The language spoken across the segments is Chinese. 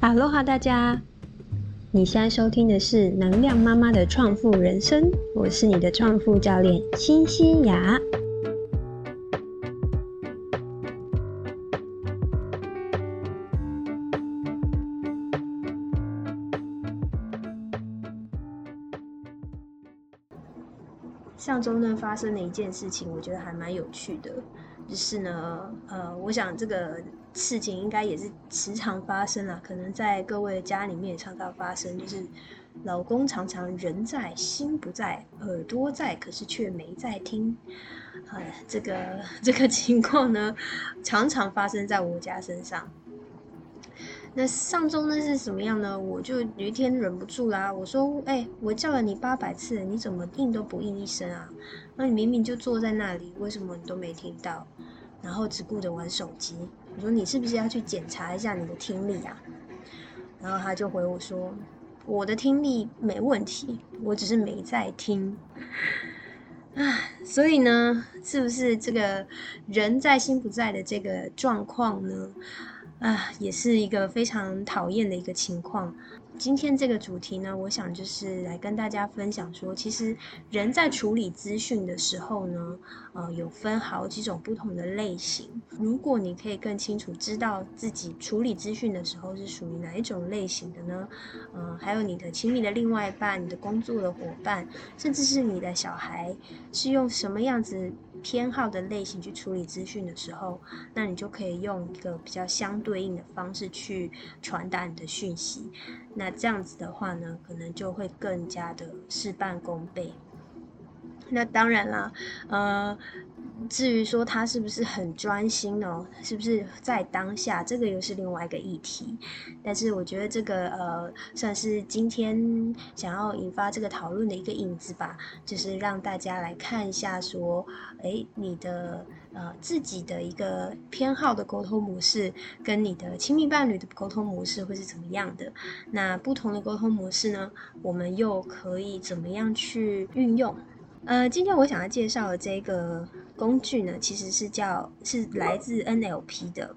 哈喽哈，大家！你现在收听的是能量妈妈的创富人生，我是你的创富教练新西雅。上周呢，发生了一件事情，我觉得还蛮有趣的。就是呢，呃，我想这个事情应该也是时常发生啊，可能在各位的家里面也常常发生，就是老公常常人在心不在，耳朵在，可是却没在听。哎，这个这个情况呢，常常发生在我家身上。那上周呢是什么样呢？我就有一天忍不住啦，我说：“哎，我叫了你八百次，你怎么应都不应一声啊？那你明明就坐在那里，为什么你都没听到？然后只顾着玩手机。我说你是不是要去检查一下你的听力啊？”然后他就回我说：“我的听力没问题，我只是没在听。”啊，所以呢，是不是这个人在心不在的这个状况呢？啊，也是一个非常讨厌的一个情况。今天这个主题呢，我想就是来跟大家分享说，其实人在处理资讯的时候呢，呃，有分好几种不同的类型。如果你可以更清楚知道自己处理资讯的时候是属于哪一种类型的呢？呃，还有你的亲密的另外一半、你的工作的伙伴，甚至是你的小孩，是用什么样子偏好的类型去处理资讯的时候，那你就可以用一个比较相对应的方式去传达你的讯息。那这样子的话呢，可能就会更加的事半功倍。那当然啦，呃，至于说他是不是很专心哦，是不是在当下，这个又是另外一个议题。但是我觉得这个呃，算是今天想要引发这个讨论的一个影子吧，就是让大家来看一下说，哎，你的呃自己的一个偏好的沟通模式，跟你的亲密伴侣的沟通模式会是怎么样的？那不同的沟通模式呢，我们又可以怎么样去运用？呃，今天我想要介绍的这个工具呢，其实是叫是来自 NLP 的。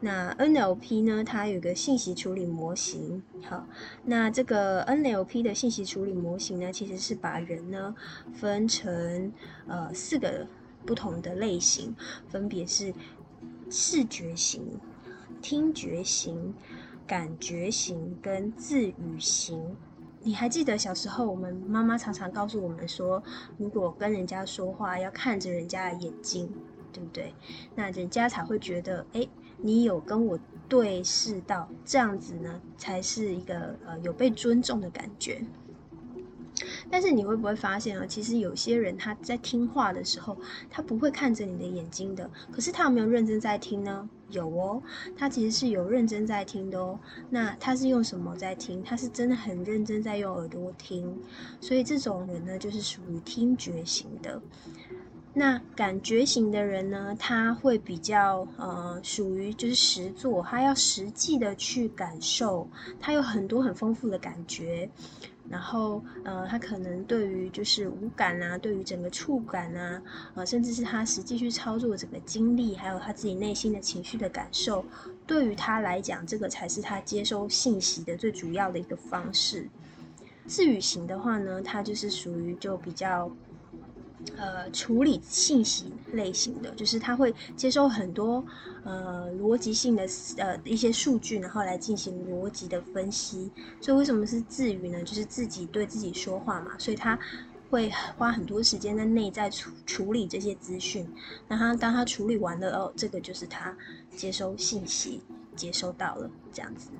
那 NLP 呢，它有个信息处理模型。好，那这个 NLP 的信息处理模型呢，其实是把人呢分成呃四个不同的类型，分别是视觉型、听觉型、感觉型跟自语型。你还记得小时候，我们妈妈常常告诉我们说，如果跟人家说话，要看着人家的眼睛，对不对？那人家才会觉得，哎，你有跟我对视到，这样子呢，才是一个呃有被尊重的感觉。但是你会不会发现啊？其实有些人他在听话的时候，他不会看着你的眼睛的。可是他有没有认真在听呢？有哦，他其实是有认真在听的哦。那他是用什么在听？他是真的很认真在用耳朵听。所以这种人呢，就是属于听觉型的。那感觉型的人呢，他会比较呃，属于就是实做，他要实际的去感受，他有很多很丰富的感觉。然后，呃，他可能对于就是五感啊，对于整个触感啊，呃，甚至是他实际去操作整个经历，还有他自己内心的情绪的感受，对于他来讲，这个才是他接收信息的最主要的一个方式。自语型的话呢，它就是属于就比较。呃，处理信息类型的，就是他会接收很多呃逻辑性的呃一些数据，然后来进行逻辑的分析。所以为什么是自语呢？就是自己对自己说话嘛，所以他会花很多时间在内在处处理这些资讯。那他当他处理完了哦，这个就是他接收信息接收到了这样子。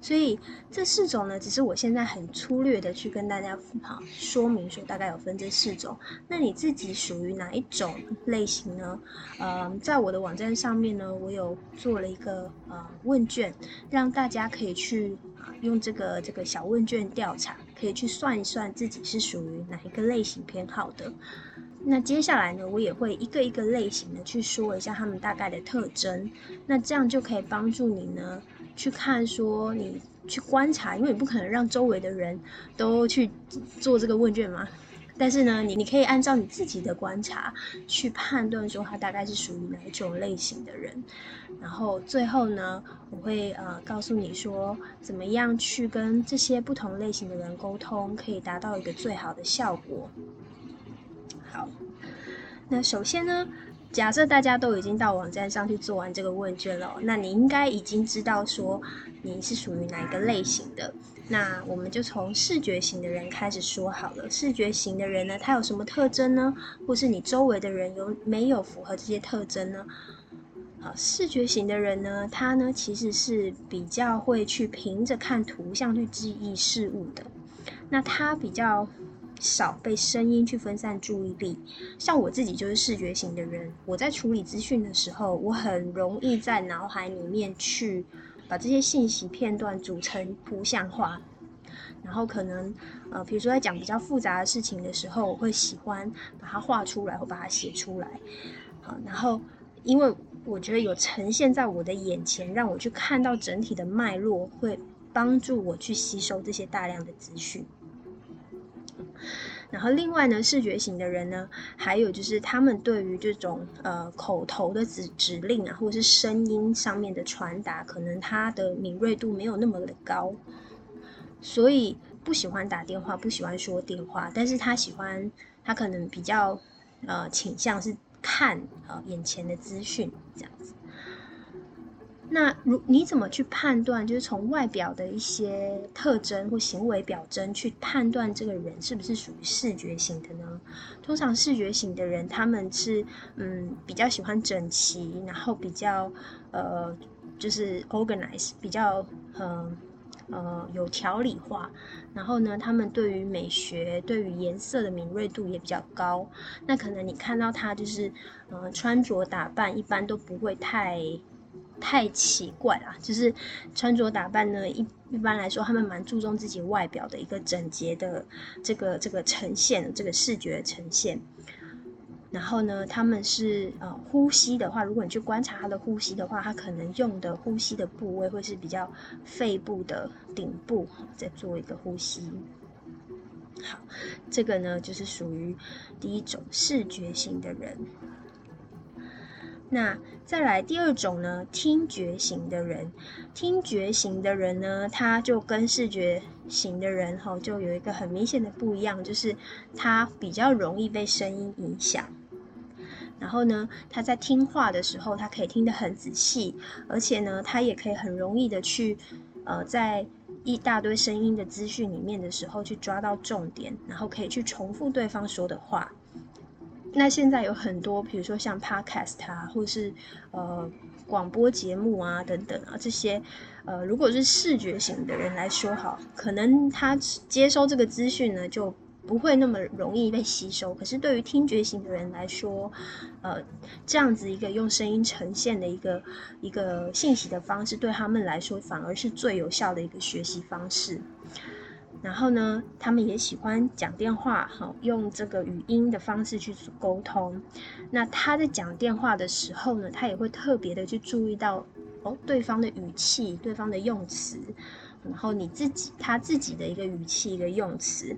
所以这四种呢，只是我现在很粗略的去跟大家好说明说，大概有分这四种。那你自己属于哪一种类型呢？呃，在我的网站上面呢，我有做了一个呃问卷，让大家可以去用这个这个小问卷调查，可以去算一算自己是属于哪一个类型偏好的。那接下来呢，我也会一个一个类型的去说一下他们大概的特征，那这样就可以帮助你呢。去看说你去观察，因为你不可能让周围的人都去做这个问卷嘛，但是呢，你你可以按照你自己的观察去判断说他大概是属于哪一种类型的人。然后最后呢，我会呃告诉你说，怎么样去跟这些不同类型的人沟通，可以达到一个最好的效果。好，那首先呢。假设大家都已经到网站上去做完这个问卷了，那你应该已经知道说你是属于哪一个类型的。那我们就从视觉型的人开始说好了。视觉型的人呢，他有什么特征呢？或是你周围的人有没有符合这些特征呢？好，视觉型的人呢，他呢其实是比较会去凭着看图像去记忆事物的。那他比较。少被声音去分散注意力，像我自己就是视觉型的人，我在处理资讯的时候，我很容易在脑海里面去把这些信息片段组成图像化，然后可能呃，比如说在讲比较复杂的事情的时候，我会喜欢把它画出来或把它写出来，好，然后因为我觉得有呈现在我的眼前，让我去看到整体的脉络，会帮助我去吸收这些大量的资讯。然后另外呢，视觉型的人呢，还有就是他们对于这种呃口头的指指令啊，或者是声音上面的传达，可能他的敏锐度没有那么的高，所以不喜欢打电话，不喜欢说电话，但是他喜欢，他可能比较呃倾向是看呃眼前的资讯这样子。那如你怎么去判断？就是从外表的一些特征或行为表征去判断这个人是不是属于视觉型的呢？通常视觉型的人，他们是嗯比较喜欢整齐，然后比较呃就是 organize，比较呃呃有条理化。然后呢，他们对于美学、对于颜色的敏锐度也比较高。那可能你看到他就是呃穿着打扮一般都不会太。太奇怪了，就是穿着打扮呢，一一般来说，他们蛮注重自己外表的一个整洁的这个这个呈现，这个视觉呈现。然后呢，他们是呃呼吸的话，如果你去观察他的呼吸的话，他可能用的呼吸的部位会是比较肺部的顶部在做一个呼吸。好，这个呢就是属于第一种视觉型的人。那再来第二种呢？听觉型的人，听觉型的人呢，他就跟视觉型的人哈，就有一个很明显的不一样，就是他比较容易被声音影响。然后呢，他在听话的时候，他可以听得很仔细，而且呢，他也可以很容易的去，呃，在一大堆声音的资讯里面的时候，去抓到重点，然后可以去重复对方说的话。那现在有很多，比如说像 podcast 啊，或是呃广播节目啊等等啊，这些呃，如果是视觉型的人来说，哈，可能他接收这个资讯呢就不会那么容易被吸收。可是对于听觉型的人来说，呃，这样子一个用声音呈现的一个一个信息的方式，对他们来说反而是最有效的一个学习方式。然后呢，他们也喜欢讲电话，哈，用这个语音的方式去沟通。那他在讲电话的时候呢，他也会特别的去注意到哦，对方的语气、对方的用词，然后你自己他自己的一个语气、一个用词。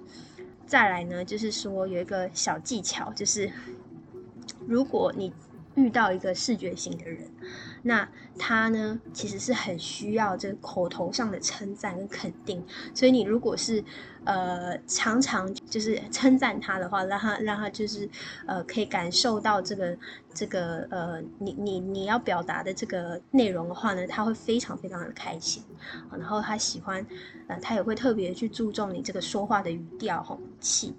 再来呢，就是说有一个小技巧，就是如果你遇到一个视觉型的人。那他呢，其实是很需要这个口头上的称赞跟肯定，所以你如果是呃常常就是称赞他的话，让他让他就是呃可以感受到这个这个呃你你你要表达的这个内容的话呢，他会非常非常的开心，然后他喜欢呃他也会特别去注重你这个说话的语调吼气。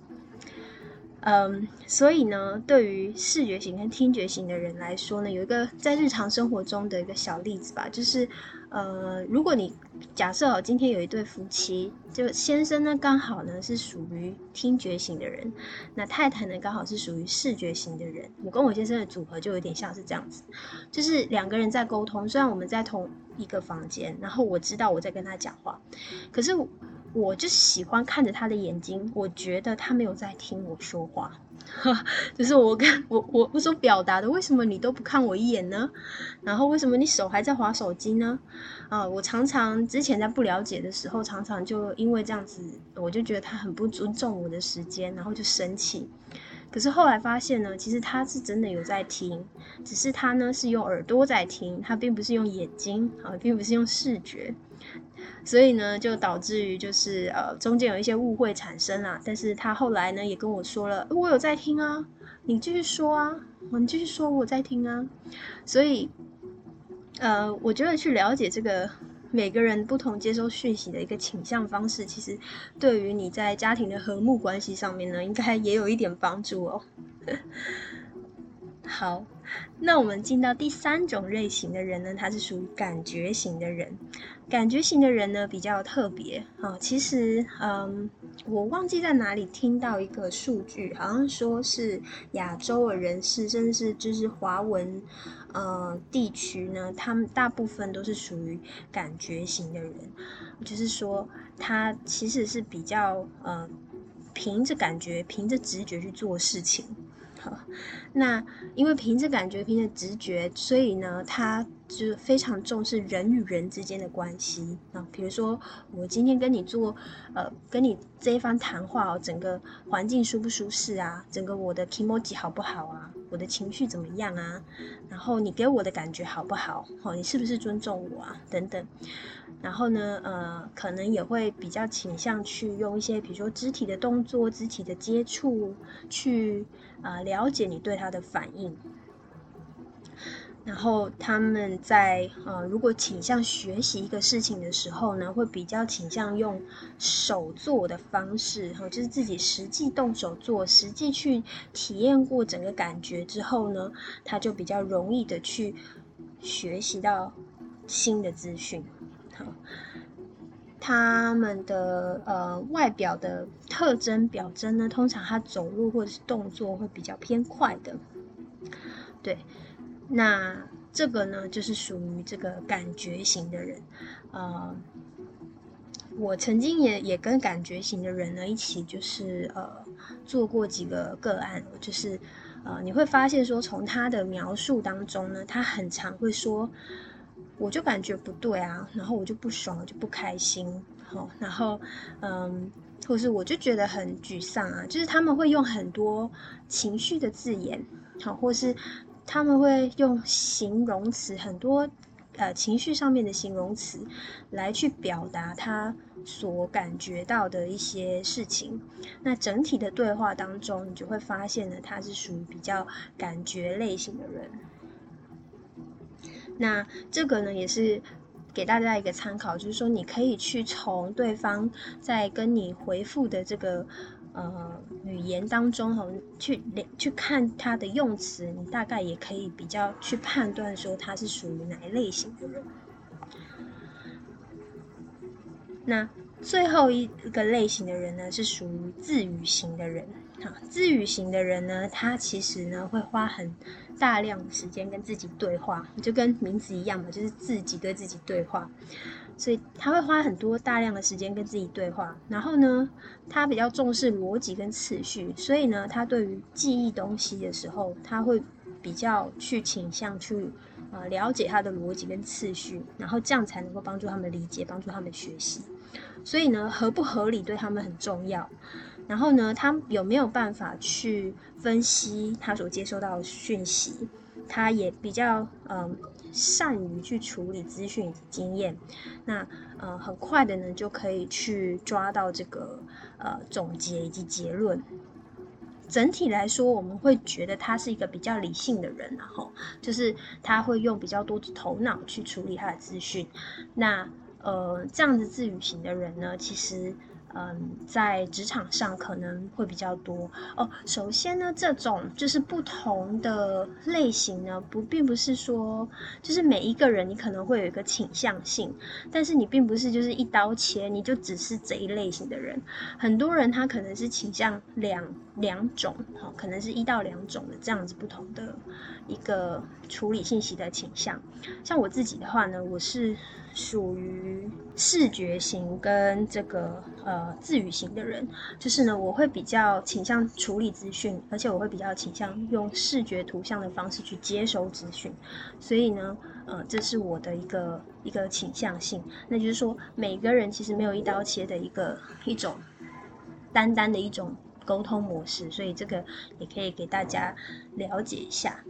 嗯，所以呢，对于视觉型跟听觉型的人来说呢，有一个在日常生活中的一个小例子吧，就是，呃，如果你假设哦，今天有一对夫妻，就先生呢刚好呢是属于听觉型的人，那太太呢刚好是属于视觉型的人，我跟我先生的组合就有点像是这样子，就是两个人在沟通，虽然我们在同一个房间，然后我知道我在跟他讲话，可是。我就喜欢看着他的眼睛，我觉得他没有在听我说话。就是我跟我我我所表达的，为什么你都不看我一眼呢？然后为什么你手还在划手机呢？啊，我常常之前在不了解的时候，常常就因为这样子，我就觉得他很不尊重我的时间，然后就生气。可是后来发现呢，其实他是真的有在听，只是他呢是用耳朵在听，他并不是用眼睛啊，并不是用视觉。所以呢，就导致于就是呃中间有一些误会产生啦。但是他后来呢也跟我说了，我有在听啊，你继续说啊，你继续说我在听啊。所以呃，我觉得去了解这个每个人不同接收讯息的一个倾向方式，其实对于你在家庭的和睦关系上面呢，应该也有一点帮助哦。好，那我们进到第三种类型的人呢，他是属于感觉型的人。感觉型的人呢比较特别啊，其实嗯，我忘记在哪里听到一个数据，好像说是亚洲的人士，甚至是就是华文呃地区呢，他们大部分都是属于感觉型的人，就是说他其实是比较呃凭着感觉、凭着直觉去做事情。那因为凭着感觉、凭着直觉，所以呢，他就是非常重视人与人之间的关系啊。比如说，我今天跟你做，呃，跟你这一番谈话哦，整个环境舒不舒适啊？整个我的 emoji 好不好啊？我的情绪怎么样啊？然后你给我的感觉好不好？哦，你是不是尊重我啊？等等。然后呢，呃，可能也会比较倾向去用一些，比如说肢体的动作、肢体的接触，去啊了解你对他的反应。然后他们在呃，如果倾向学习一个事情的时候呢，会比较倾向用手做的方式，哈，就是自己实际动手做，实际去体验过整个感觉之后呢，他就比较容易的去学习到新的资讯。好，他们的呃外表的特征表征呢，通常他走路或者是动作会比较偏快的，对，那这个呢就是属于这个感觉型的人，呃，我曾经也也跟感觉型的人呢一起就是呃做过几个个案，就是呃你会发现说从他的描述当中呢，他很常会说。我就感觉不对啊，然后我就不爽，我就不开心，好，然后嗯，或是我就觉得很沮丧啊，就是他们会用很多情绪的字眼，好，或是他们会用形容词，很多呃情绪上面的形容词来去表达他所感觉到的一些事情。那整体的对话当中，你就会发现呢，他是属于比较感觉类型的人。那这个呢，也是给大家一个参考，就是说你可以去从对方在跟你回复的这个呃语言当中，哈，去去看他的用词，你大概也可以比较去判断说他是属于哪一类型的人。那最后一个类型的人呢，是属于自语型的人。哈，自语型的人呢，他其实呢会花很大量的时间跟自己对话，就跟名字一样嘛，就是自己对自己对话。所以他会花很多大量的时间跟自己对话。然后呢，他比较重视逻辑跟次序，所以呢，他对于记忆东西的时候，他会比较去倾向去啊了解他的逻辑跟次序，然后这样才能够帮助他们理解，帮助他们学习。所以呢，合不合理对他们很重要。然后呢，他有没有办法去分析他所接收到的讯息？他也比较嗯善于去处理资讯以及经验。那呃很快的呢，就可以去抓到这个呃总结以及结论。整体来说，我们会觉得他是一个比较理性的人，然后就是他会用比较多的头脑去处理他的资讯。那呃这样子自语型的人呢，其实。嗯，在职场上可能会比较多哦。首先呢，这种就是不同的类型呢，不并不是说就是每一个人你可能会有一个倾向性，但是你并不是就是一刀切，你就只是这一类型的人。很多人他可能是倾向两两种，哈，可能是一到两种的这样子不同的一个处理信息的倾向。像我自己的话呢，我是属于视觉型跟这个呃自语型的人，就是呢，我会比较倾向处理资讯，而且我会比较倾向用视觉图像的方式去接收资讯，所以呢，呃，这是我的一个一个倾向性。那就是说，每个人其实没有一刀切的一个一种单单的一种。沟通模式，所以这个也可以给大家了解一下。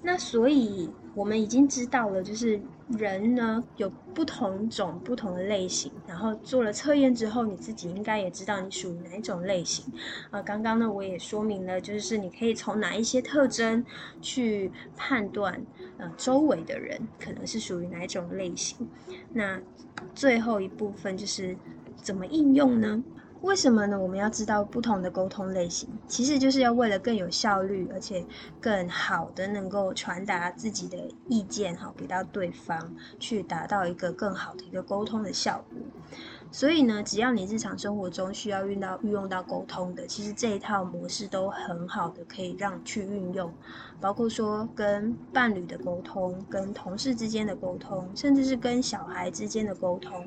那所以我们已经知道了，就是人呢有不同种不同的类型，然后做了测验之后，你自己应该也知道你属于哪一种类型。啊，刚刚呢我也说明了，就是你可以从哪一些特征去判断，呃，周围的人可能是属于哪一种类型。那最后一部分就是怎么应用呢？为什么呢？我们要知道不同的沟通类型，其实就是要为了更有效率，而且更好的能够传达自己的意见，哈，给到对方，去达到一个更好的一个沟通的效果。所以呢，只要你日常生活中需要运到运用到沟通的，其实这一套模式都很好的可以让去运用，包括说跟伴侣的沟通、跟同事之间的沟通，甚至是跟小孩之间的沟通，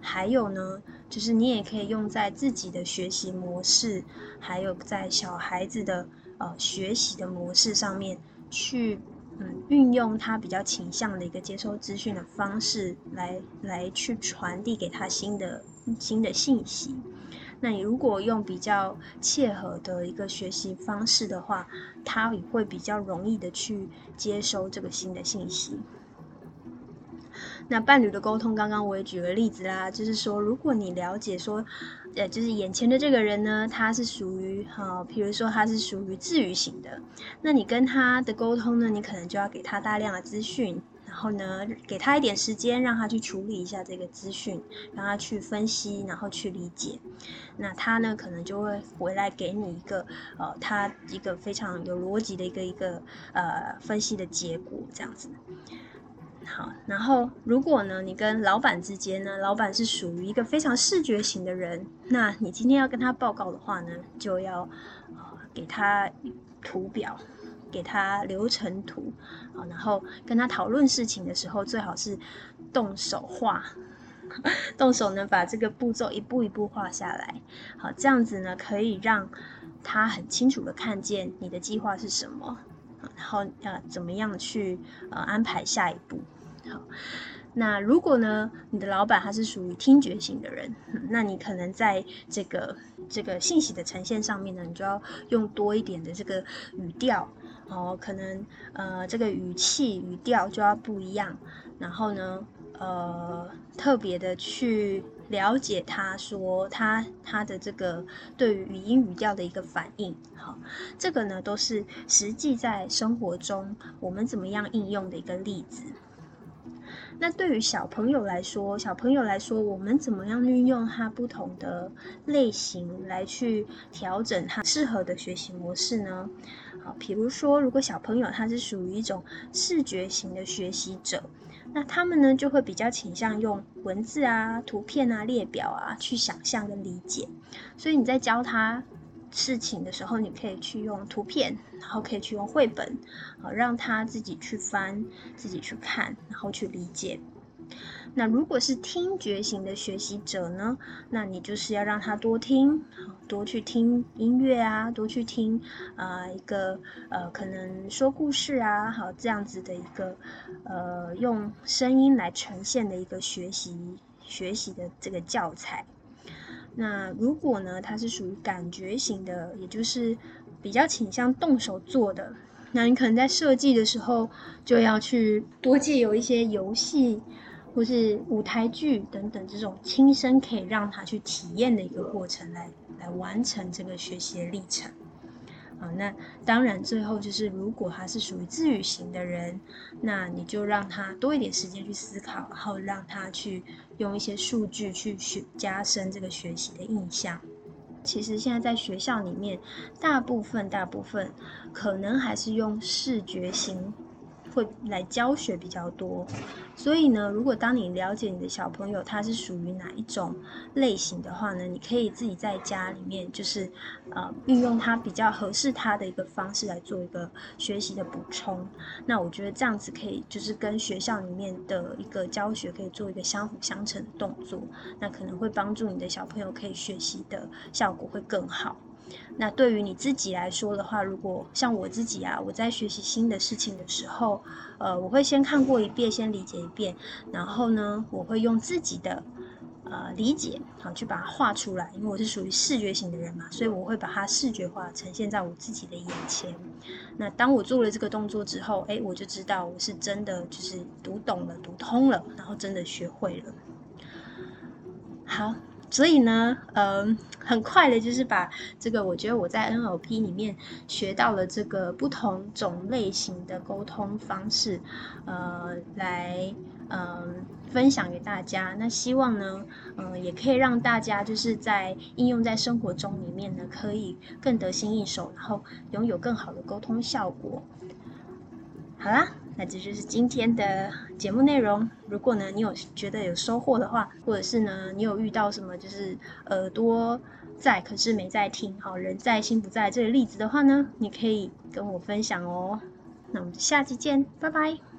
还有呢，就是你也可以用在自己的学习模式，还有在小孩子的呃学习的模式上面去。嗯，运用他比较倾向的一个接收资讯的方式来来去传递给他新的新的信息。那你如果用比较切合的一个学习方式的话，他也会比较容易的去接收这个新的信息。那伴侣的沟通，刚刚我也举了例子啦，就是说，如果你了解说，呃，就是眼前的这个人呢，他是属于哈，比如说他是属于治愈型的，那你跟他的沟通呢，你可能就要给他大量的资讯，然后呢，给他一点时间，让他去处理一下这个资讯，让他去分析，然后去理解，那他呢，可能就会回来给你一个呃，他一个非常有逻辑的一个一个呃分析的结果，这样子。好，然后如果呢，你跟老板之间呢，老板是属于一个非常视觉型的人，那你今天要跟他报告的话呢，就要呃给他图表，给他流程图啊，然后跟他讨论事情的时候，最好是动手画，动手呢把这个步骤一步一步画下来，好，这样子呢可以让他很清楚的看见你的计划是什么，然后要怎么样去呃安排下一步。好，那如果呢，你的老板他是属于听觉型的人，那你可能在这个这个信息的呈现上面呢，你就要用多一点的这个语调哦，可能呃这个语气语调就要不一样，然后呢呃特别的去了解他说他他的这个对于语音语调的一个反应，好，这个呢都是实际在生活中我们怎么样应用的一个例子。那对于小朋友来说，小朋友来说，我们怎么样运用他不同的类型来去调整他适合的学习模式呢？好，比如说，如果小朋友他是属于一种视觉型的学习者，那他们呢就会比较倾向用文字啊、图片啊、列表啊去想象跟理解，所以你在教他。事情的时候，你可以去用图片，然后可以去用绘本，好让他自己去翻，自己去看，然后去理解。那如果是听觉型的学习者呢？那你就是要让他多听，多去听音乐啊，多去听啊一个呃可能说故事啊，好这样子的一个呃用声音来呈现的一个学习学习的这个教材。那如果呢，它是属于感觉型的，也就是比较倾向动手做的，那你可能在设计的时候就要去多借由一些游戏或是舞台剧等等这种亲身可以让他去体验的一个过程，来来完成这个学习的历程。啊，那当然，最后就是，如果他是属于自语型的人，那你就让他多一点时间去思考，然后让他去用一些数据去学加深这个学习的印象。其实现在在学校里面，大部分大部分可能还是用视觉型会来教学比较多。所以呢，如果当你了解你的小朋友他是属于哪一种类型的话呢，你可以自己在家里面就是呃运用他比较合适他的一个方式来做一个学习的补充。那我觉得这样子可以就是跟学校里面的一个教学可以做一个相辅相成的动作，那可能会帮助你的小朋友可以学习的效果会更好。那对于你自己来说的话，如果像我自己啊，我在学习新的事情的时候，呃，我会先看过一遍，先理解一遍，然后呢，我会用自己的呃理解，好去把它画出来，因为我是属于视觉型的人嘛，所以我会把它视觉化呈现在我自己的眼前。那当我做了这个动作之后，哎，我就知道我是真的就是读懂了、读通了，然后真的学会了。好。所以呢，嗯，很快的，就是把这个，我觉得我在 NLP 里面学到了这个不同种类型的沟通方式，呃，来嗯分享给大家。那希望呢，嗯，也可以让大家就是在应用在生活中里面呢，可以更得心应手，然后拥有更好的沟通效果。好啦。那这就是今天的节目内容。如果呢，你有觉得有收获的话，或者是呢，你有遇到什么就是耳朵在可是没在听，好人在心不在这个例子的话呢，你可以跟我分享哦。那我们下期见，拜拜。